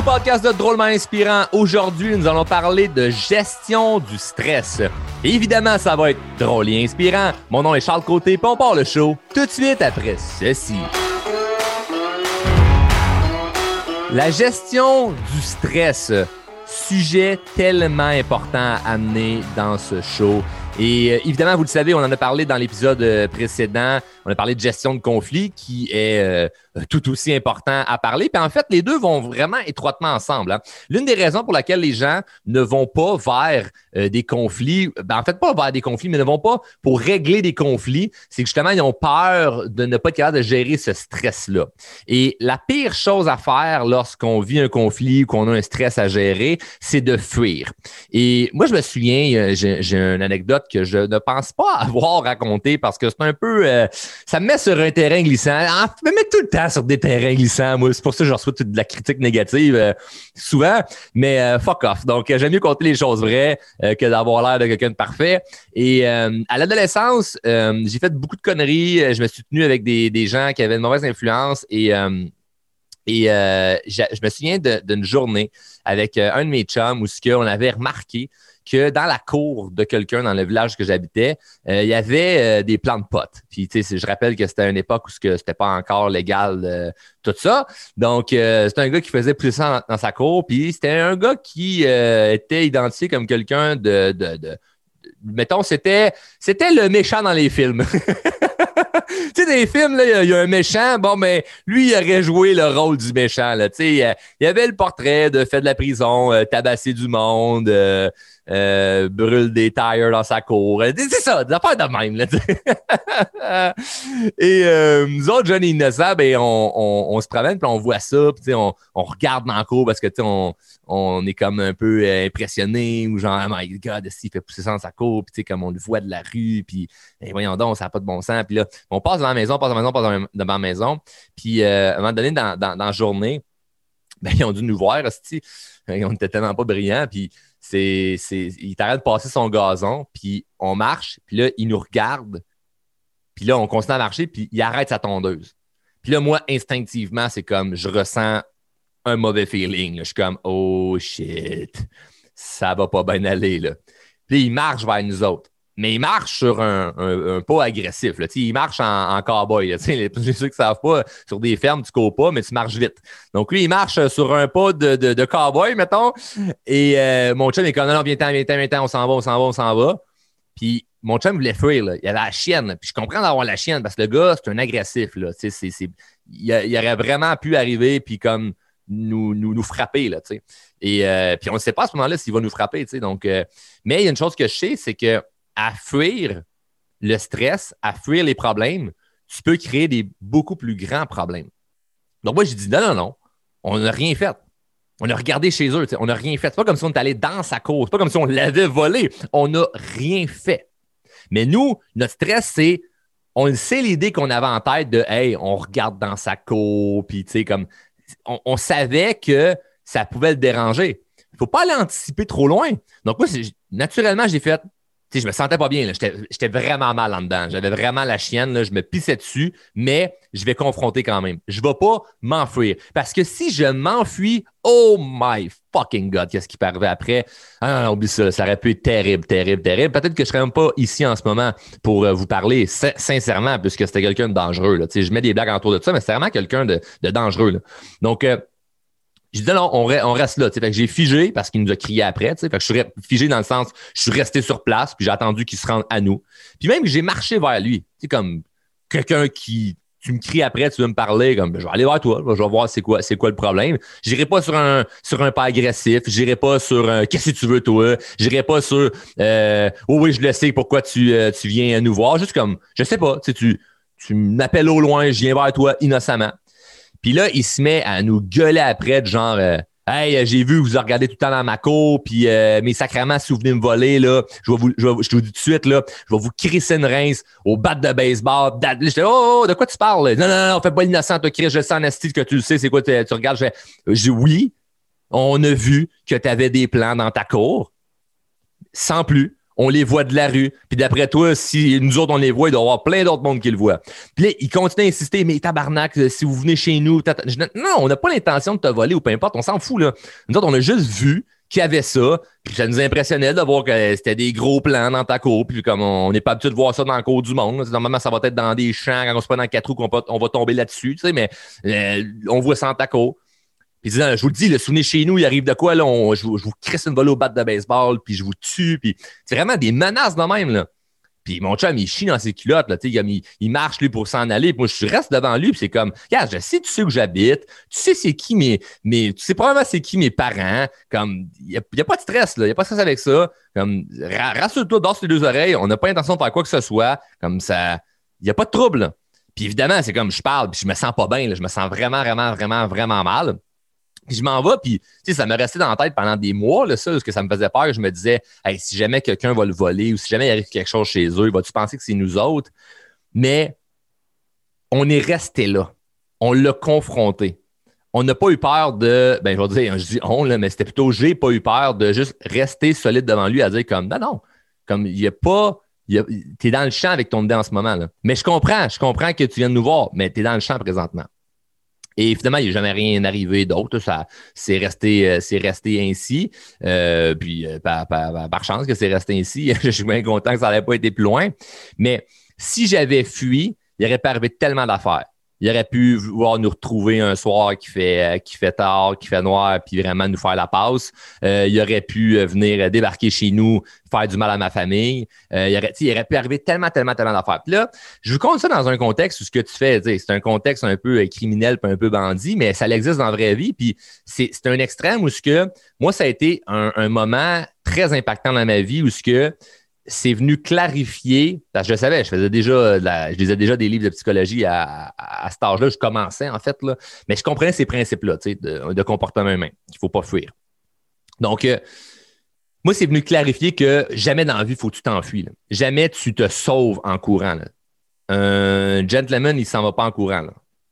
au podcast de Drôlement Inspirant. Aujourd'hui, nous allons parler de gestion du stress. évidemment, ça va être drôle et inspirant. Mon nom est Charles Côté, puis on part le show tout de suite après ceci. La gestion du stress, sujet tellement important à amener dans ce show. Et euh, évidemment, vous le savez, on en a parlé dans l'épisode euh, précédent. On a parlé de gestion de conflit qui est euh, tout aussi important à parler. Puis en fait, les deux vont vraiment étroitement ensemble. Hein. L'une des raisons pour laquelle les gens ne vont pas vers des conflits, ben en fait pas vers des conflits, mais ne vont pas pour régler des conflits, c'est que justement, ils ont peur de ne pas être capable de gérer ce stress-là. Et la pire chose à faire lorsqu'on vit un conflit ou qu'on a un stress à gérer, c'est de fuir. Et moi, je me souviens, j'ai une anecdote que je ne pense pas avoir raconté parce que c'est un peu. Euh, ça me met sur un terrain glissant. Ah, me met tout le temps sur des terrains glissants, moi. C'est pour ça que je reçois toute de la critique négative euh, souvent. Mais euh, fuck off. Donc, j'aime mieux compter les choses vraies que d'avoir l'air de quelqu'un de parfait. Et à l'adolescence, j'ai fait beaucoup de conneries. Je me suis tenu avec des, des gens qui avaient une mauvaise influence et. Et je me souviens d'une journée avec un de mes chums où ce qu'on avait remarqué que dans la cour de quelqu'un dans le village que j'habitais, euh, il y avait euh, des plants de potes. Puis, tu sais, je rappelle que c'était une époque où ce n'était pas encore légal euh, tout ça. Donc, c'était un gars qui faisait plus ça dans, sa cour. Puis, c'était un gars qui était identifié comme quelqu'un de, de, de, mettons, c'était, c'était le méchant dans les films. tu sais, dans les films, il y, a un méchant. Bon, mais lui, il aurait joué le rôle du méchant. Là. Tu sais, il y avait le portrait de fait de la prison, tabasser du monde, euh, brûle des tires dans sa cour. C'est ça, des affaires de même. Là, et euh, nous autres, jeunes innocents, ben, on, se promène, puis on voit ça, puis on, regarde dans la cour parce que on, on est comme un peu euh, impressionné ou genre, oh my God, s'il fait pousser ça dans sa cour, puis comme on le voit de la rue, puis ben, voyons donc, ça n'a pas de bon sens. Puis là, on passe devant la maison, on passe devant la maison, on passe devant la maison. Puis à un moment donné, dans, dans, la journée, ben, ils ont dû nous voir, on était tellement pas brillants, puis c'est, il t'arrête de passer son gazon, puis on marche, puis là, il nous regarde, puis là, on continue à marcher, puis il arrête sa tondeuse. Puis là, moi, instinctivement, c'est comme, je ressens un mauvais feeling. Je suis comme, oh shit, ça va pas bien aller. Là. Puis il marche vers nous autres mais il marche sur un, un, pas agressif. Là. Il marche en, en cowboy. Là. Les, ceux qui ne savent pas, sur des fermes, tu cours pas, mais tu marches vite. Donc lui, il marche sur un pas de, cowboy, mettons. Et euh, mon chum est comme non, non, viens-t'en, viens-t'en, viens-t'en, on s'en va, on s'en va, on s'en va. Puis mon chum voulait fuir. Là. Il avait la chienne. Puis je comprends d'avoir la chienne parce que le gars, c'est un agressif. Là. Il, aurait vraiment pu arriver puis comme nous, nous, nous frapper. Là, Et euh, puis on ne sait pas à ce moment-là s'il va nous frapper. Donc, euh, mais il y a une chose que je sais, c'est que à fuir le stress, à fuir les problèmes, tu peux créer des beaucoup plus grands problèmes. Donc, moi, j'ai dit non, non, non, on n'a rien fait. On a regardé chez eux, on n'a rien fait. C'est pas comme si on était allé dans sa cause, pas comme si on l'avait volé. On n'a rien fait. Mais nous, notre stress, c'est on sait l'idée qu'on avait en tête de Hey, on regarde dans sa cour, puis tu sais, comme on, savait que ça pouvait le déranger. Il ne faut pas l'anticiper trop loin. Donc, moi, naturellement, j'ai fait je me sentais pas bien. J'étais vraiment mal en dedans. J'avais vraiment la chienne. Là, je me pissais dessus, mais je vais confronter quand même. Je vais pas m'enfuir. Parce que si je m'enfuis, oh my fucking God, qu'est-ce qui peut arriver après? Ah non, oublie ça. Ça aurait pu être terrible, terrible, terrible. Peut-être que je serais même pas ici en ce moment pour euh, vous parler sincèrement, puisque c'était quelqu'un de dangereux. Là. Je mets des blagues autour de ça, mais c'est vraiment quelqu'un de, de, dangereux. Là. Donc, euh, j'ai dit non, on, reste là. Fait que j'ai figé parce qu'il nous a crié après. Fait que je suis figé dans le sens, je suis resté sur place, puis j'ai attendu qu'il se rende à nous. Puis même j'ai marché vers lui. C'est comme quelqu'un qui tu me cries après, tu veux me parler, comme je vais aller vers toi, je vais voir c'est quoi, c'est quoi le problème. J'irai pas sur un sur un pas agressif, j'irai pas sur un qu'est-ce que tu veux toi, j'irai pas sur euh, oh oui je le sais pourquoi tu euh, tu viens nous voir, juste comme je sais pas, tu tu m'appelles au loin, je viens vers toi innocemment. Puis là, il se met à nous gueuler après, de genre euh, Hey, j'ai vu, vous regardez tout le temps dans ma cour, puis euh, mes sacrements, si vous venez me voler, là, je, vais vous, je, te vous dis tout de suite, là, je vais vous crisser une rince au bat de baseball. J'étais, oh, oh, de quoi tu parles? Non, non, non, fais pas l'innocent, toi, Chris, je sens en que tu le sais, c'est quoi, tu regardes. Je dis, oui, on a vu que tu avais des plans dans ta cour, sans plus. On les voit de la rue. Puis d'après toi, si nous autres, on les voit, il doit y avoir plein d'autres mondes qui le voient. Puis là, il continue à insister, mais tabarnak, euh, si vous venez chez nous, non, on n'a pas l'intention de te voler ou peu importe, on s'en fout, là. Nous autres, on a juste vu qu'il y avait ça, puis ça nous impressionnait de voir que c'était des gros plans dans ta cour, puis comme on n'est pas habitué de voir ça dans la cour du monde. Normalement, ça va être dans des champs, quand on se prend dans quatre trous, qu'on on va tomber là-dessus, tu sais, mais euh, on voit ça dans ta cour. Puis disant, je vous le dis, le souvenez chez nous, il arrive de quoi, là, je, vous, je vous crisse une volée au bat de baseball, puis je vous tue, puis c'est vraiment des menaces de même, là. Puis mon chum, il chie dans ses culottes, là, il, il, marche, lui, pour s'en aller. Puis moi, je reste devant lui, puis c'est comme, regarde, je sais, tu sais où j'habite, tu sais c'est qui mes, tu sais probablement c'est qui mes parents, comme, il n'y a, pas de stress, là, il n'y a pas de stress avec ça. Comme, rassure-toi, dors les deux oreilles, on n'a pas l'intention de faire quoi que ce soit, comme ça, il n'y a pas de trouble. Puis évidemment, c'est comme, je parle, puis je me sens pas bien, là, je me sens vraiment, vraiment, vraiment, vraiment mal. Puis je m'en vais, puis ça me restait dans la tête pendant des mois, ça, parce que ça me faisait peur. Je me disais, si jamais quelqu'un va le voler ou si jamais il arrive quelque chose chez eux, vas-tu penser que c'est nous autres? Mais on est resté là. On l'a confronté. On n'a pas eu peur de, ben je vais dire, je dis on, là, mais c'était plutôt j'ai pas eu peur de juste rester solide devant lui à dire comme, non, non, comme il n'y a pas, tu es dans le champ avec ton idée en ce moment. Là. Mais je comprends, je comprends que tu viens de nous voir, mais tu es dans le champ présentement. Et finalement, il a jamais rien arrivé d'autre. Ça, c'est resté, euh, c'est resté ainsi. Euh, puis, euh, par, par, chance que c'est resté ainsi, je suis bien content que ça n'avait pas été plus loin. Mais si j'avais fui, il n'y aurait pas arrivé tellement d'affaires il aurait pu voir nous retrouver un soir qui fait, euh, qui fait tard, qui fait noir, puis vraiment nous faire la passe. Euh, il aurait pu euh, venir débarquer chez nous, faire du mal à ma famille. il, aurait, il aurait pu arriver tellement, tellement, tellement d'affaires. Puis là, je vous compte ça dans un contexte où ce que tu fais, c'est un contexte un peu criminel, puis un peu bandit, mais ça existe dans la vraie vie. Puis c'est un extrême où ce que moi, ça a été un, un moment très impactant dans ma vie où ce que c'est venu clarifier, parce que je savais, je faisais déjà, déjà des livres de psychologie à, à, cet âge-là, je commençais en fait, là, mais je comprenais ces principes-là de, de, comportement humain, qu'il ne faut pas fuir. Donc, euh, moi, c'est venu clarifier que jamais dans la vie, il faut que tu t'enfuis. Jamais tu te sauves en courant. Un gentleman, il ne s'en va pas en courant.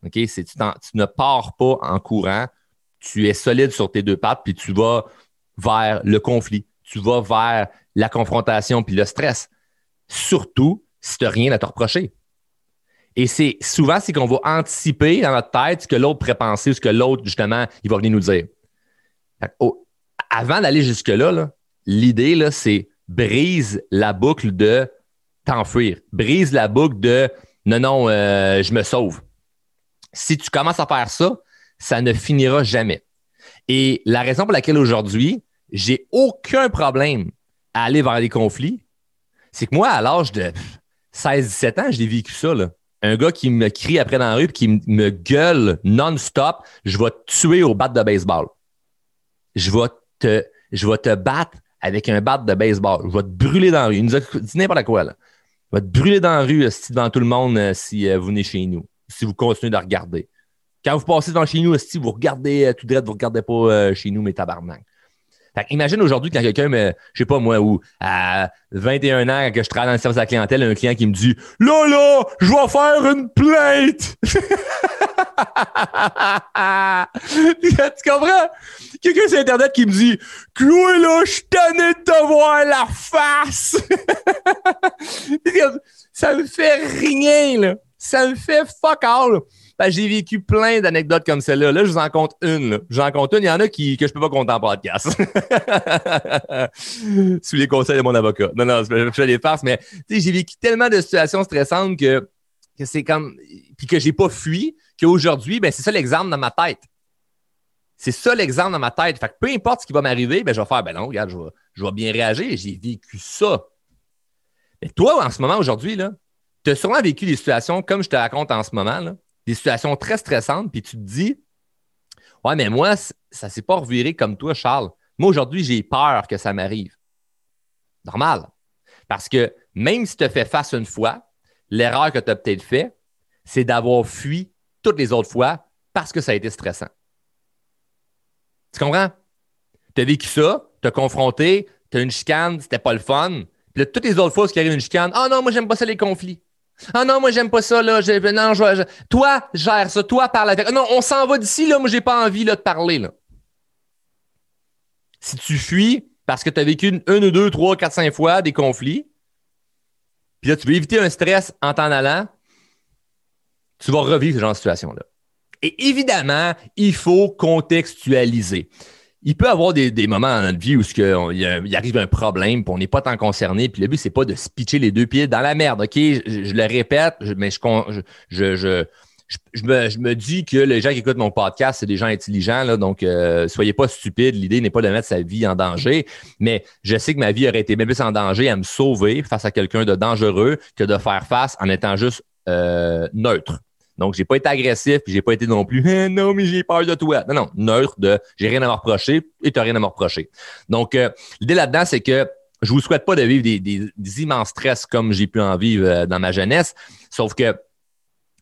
OK? Tu, tu, ne pars pas en courant, tu es solide sur tes deux pattes, puis tu vas vers le conflit, tu vas vers la confrontation puis le stress. Surtout si tu n'as rien à te reprocher. Et c'est souvent, c'est qu'on va anticiper dans notre tête ce que l'autre pourrait penser, ce que l'autre, justement, il va venir nous dire. avant d'aller jusque-là, l'idée, c'est brise la boucle de t'enfuir. Brise la boucle de non, non, euh, je me sauve. Si tu commences à faire ça, ça ne finira jamais. Et la raison pour laquelle aujourd'hui, j'ai aucun problème aller vers des conflits, c'est que moi, à l'âge de 16-17 ans, j'ai vécu ça. Là. Un gars qui me crie après dans la rue qui me gueule non-stop, je vais te tuer au bat de baseball. Je vais te, je vais te battre avec un bat de baseball. Je vais te brûler dans la rue. Il nous a dit n'importe quoi. Là. Je vais te brûler dans la rue euh, si devant tout le monde euh, si euh, vous venez chez nous, si vous continuez de regarder. Quand vous passez devant chez nous, si vous regardez tout droit, vous ne regardez pas chez nous, mais tabarnak imagine aujourd'hui quand quelqu'un me, je sais pas moi, ou à 21 ans, que je travaille dans le service à la clientèle, un client qui me dit Là, là, je vais faire une plainte! tu comprends? Quelqu'un sur Internet qui me dit Chloé, là, je tenais de te voir la face! ça me fait rien, là. Ça me fait fuck all. J'ai vécu plein d'anecdotes comme celle-là. Là, je vous en compte une. J'en compte une. Il y en a qui, que je peux pas compter en podcast. Sous les conseils de mon avocat. Non, non, je fais des farces, mais j'ai vécu tellement de situations stressantes que, que c'est comme. Puis que j'ai pas fui, qu'aujourd'hui, ben, c'est ça l'exemple dans ma tête. C'est ça l'exemple dans ma tête. Fait que peu importe ce qui va m'arriver, ben, je vais faire, ben non, regarde, je vais, je vais bien réagir. J'ai vécu ça. Mais toi, en ce moment, aujourd'hui, tu as sûrement vécu des situations comme je te raconte en ce moment. Là des situations très stressantes, puis tu te dis Ouais, mais moi, ça ne s'est pas reviré comme toi, Charles. Moi, aujourd'hui, j'ai peur que ça m'arrive. Normal. Parce que même si tu as fait face une fois, l'erreur que tu as peut-être fait, c'est d'avoir fui toutes les autres fois parce que ça a été stressant. Tu comprends? Tu as vécu ça, tu as confronté, tu as une chicane, c'était pas le fun. Puis là, toutes les autres fois, ce qui arrive une chicane, ah non, moi, j'aime pas ça les conflits. Ah non, moi, j'aime pas ça, là. non, je, toi, gère ça. Toi, parle avec. Non, on s'en va d'ici, là. Moi, j'ai pas envie, là, de parler, là. Si tu fuis, parce que tu as vécu une, une, ou deux, trois, quatre, cinq fois des conflits. Puis là, tu veux éviter un stress en t'en allant. Tu vas revivre ce genre de situation-là. Et évidemment, il faut contextualiser. Il peut avoir des, moments dans notre vie où il, arrive un problème, puis on n'est pas tant concerné, puis le but, c'est pas de se pitcher les deux pieds dans la merde. OK? Je, le répète, mais je, me, dis que les gens qui écoutent mon podcast, c'est des gens intelligents, donc euh, soyez pas stupides. L'idée n'est pas de mettre sa vie en danger, mais je sais que ma vie aurait été même plus en danger à me sauver face à quelqu'un de dangereux que de faire face en étant juste euh, neutre. Donc, j'ai pas été agressif, puis j'ai pas été non plus eh, non, mais j'ai peur de toi. Non, non, neutre de j'ai rien à me reprocher et tu rien à me reprocher. Donc, euh, l'idée là-dedans, c'est que je vous souhaite pas de vivre des, des immenses stress comme j'ai pu en vivre dans ma jeunesse, sauf que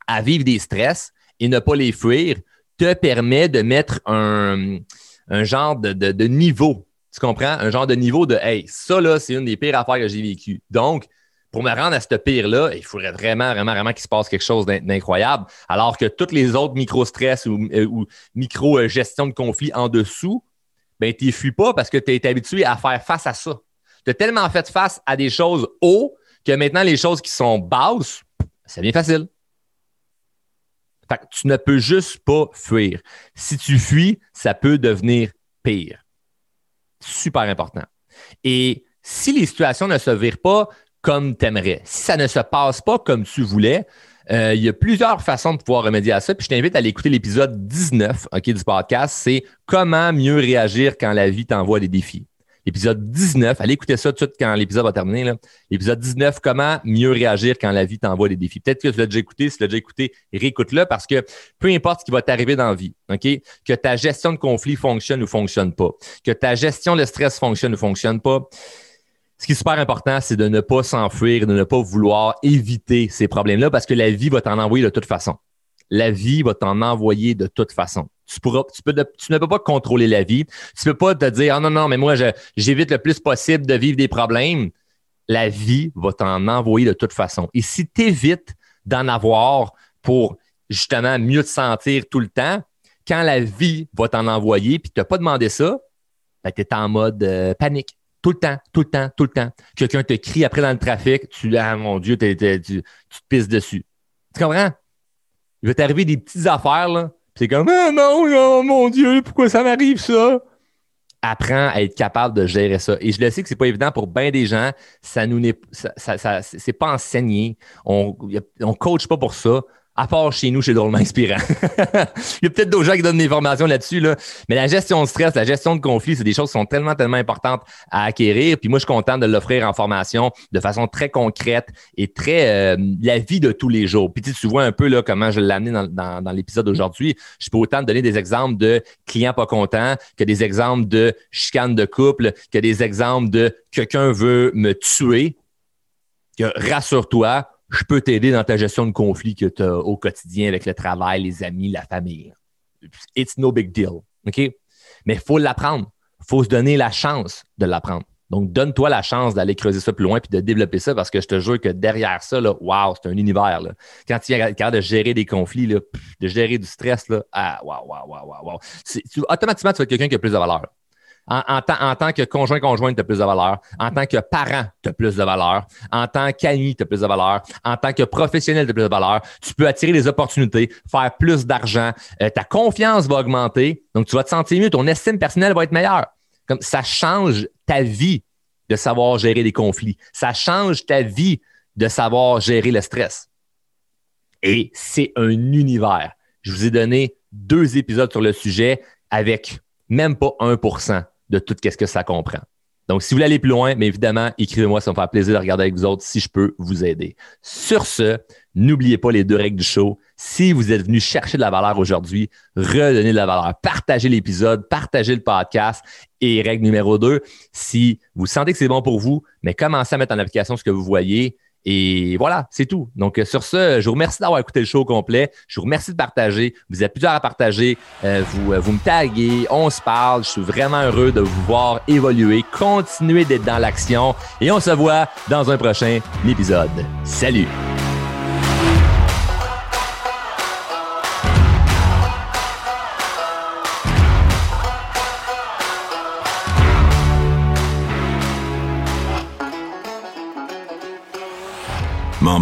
à vivre des stress et ne pas les fuir te permet de mettre un, genre de, niveau. Tu comprends? Un genre de niveau de Hey, ça là, c'est une des pires affaires que j'ai vécues. Donc, pour me rendre à ce pire-là, il faudrait vraiment, vraiment, vraiment qu'il se passe quelque chose d'incroyable. Alors que tous les autres micro-stress ou, euh, micro-gestion de conflit en dessous, ben, tu fuis pas parce que tu es habitué à faire face à ça. Tu as tellement fait face à des choses hauts que maintenant, les choses qui sont basses, ça devient facile. Fait tu ne peux juste pas fuir. Si tu fuis, ça peut devenir pire. Super important. Et si les situations ne se virent pas comme tu aimerais, si ça ne se passe pas comme tu voulais, euh, il y a plusieurs façons de pouvoir remédier à ça. Puis je t'invite à aller écouter l'épisode 19 du podcast. C'est comment mieux réagir quand la vie t'envoie des défis. L'épisode 19, allez écouter ça tout de suite quand l'épisode va terminer. L'épisode 19, comment mieux réagir quand la vie t'envoie des défis. Peut-être que tu l'as déjà écouté, si tu l'as déjà écouté, réécoute-le parce que peu importe ce qui va t'arriver dans la vie, OK? Que ta gestion de conflit fonctionne ou fonctionne pas, que ta gestion de stress fonctionne ou fonctionne pas, ce qui est super important, c'est de ne pas s'enfuir, de ne pas vouloir éviter ces problèmes-là parce que la vie va t'en envoyer de toute façon. La vie va t'en envoyer de toute façon. Tu, pourras, tu, peux, tu ne peux pas contrôler la vie. Tu ne peux pas te dire, ah non, non, mais moi, j'évite le plus possible de vivre des problèmes. La vie va t'en envoyer de toute façon. Et si tu évites d'en avoir pour justement mieux te sentir tout le temps, quand la vie va t'en envoyer puis tu n'as pas demandé ça, ben, tu es en mode euh, panique. Tout le temps, tout le temps, tout le temps. Quelqu'un te crie après dans le trafic, tu ah mon Dieu, tu, te pisses dessus. Tu comprends? Il va t'arriver des petites affaires, là, c'est comme Ah non, oh mon Dieu, pourquoi ça m'arrive ça? Apprends à être capable de gérer ça. Et je le sais que c'est pas évident pour bien des gens. Ça nous n'est ça, ça, c'est pas enseigné. On ne coach pas pour ça à part chez nous, chez Drôlement Inspirant. Il y a peut-être d'autres gens qui donnent des formations là-dessus, là. mais la gestion de stress, la gestion de conflit, c'est des choses qui sont tellement, tellement importantes à acquérir. Puis moi, je suis content de l'offrir en formation de façon très concrète et très euh, la vie de tous les jours. Puis tu, vois un peu là, comment je l'ai amené dans, dans, dans l'épisode d'aujourd'hui. Je peux autant donner des exemples de clients pas contents que des exemples de chicane de couple, que des exemples de quelqu'un veut me tuer. Que rassure-toi, je peux t'aider dans ta gestion de conflit que tu as au quotidien avec le travail, les amis, la famille. It's no big deal. OK? Mais il faut l'apprendre. Il faut se donner la chance de l'apprendre. Donc, donne-toi la chance d'aller creuser ça plus loin puis de développer ça parce que je te jure que derrière ça, là, wow, c'est un univers. Là. Quand tu es capable de gérer des conflits, de gérer du stress, ah, wow, wow, wow, wow, wow. Automatiquement, tu vas être quelqu'un qui a plus de valeur. En, tant que conjoint-conjointe, tu as plus de valeur. En tant que parent, tu as plus de valeur. En tant qu'ami, tu as plus de valeur. En tant que professionnel, tu as plus de valeur. Tu peux attirer des opportunités, faire plus d'argent. Euh, ta confiance va augmenter. Donc, tu vas te sentir mieux. Ton estime personnelle va être meilleure. Ça change ta vie de savoir gérer des conflits. Ça change ta vie de savoir gérer le stress. Et c'est un univers. Je vous ai donné deux épisodes sur le sujet avec même pas 1% de tout ce que ça comprend. Donc, si vous voulez aller plus loin, mais évidemment, écrivez-moi, ça me fera plaisir de regarder avec vous autres si je peux vous aider. Sur ce, n'oubliez pas les deux règles du show. Si vous êtes venu chercher de la valeur aujourd'hui, redonnez de la valeur. Partagez l'épisode, partagez le podcast. Et règle numéro deux, si vous sentez que c'est bon pour vous, mais commencez à mettre en application ce que vous voyez et voilà, c'est tout. Donc, euh, sur ce, je vous remercie d'avoir écouté le show complet. Je vous remercie de partager. Vous êtes plusieurs à partager. Euh, vous, euh, vous me taguez, on se parle. Je suis vraiment heureux de vous voir évoluer, continuer d'être dans l'action. Et on se voit dans un prochain épisode. Salut!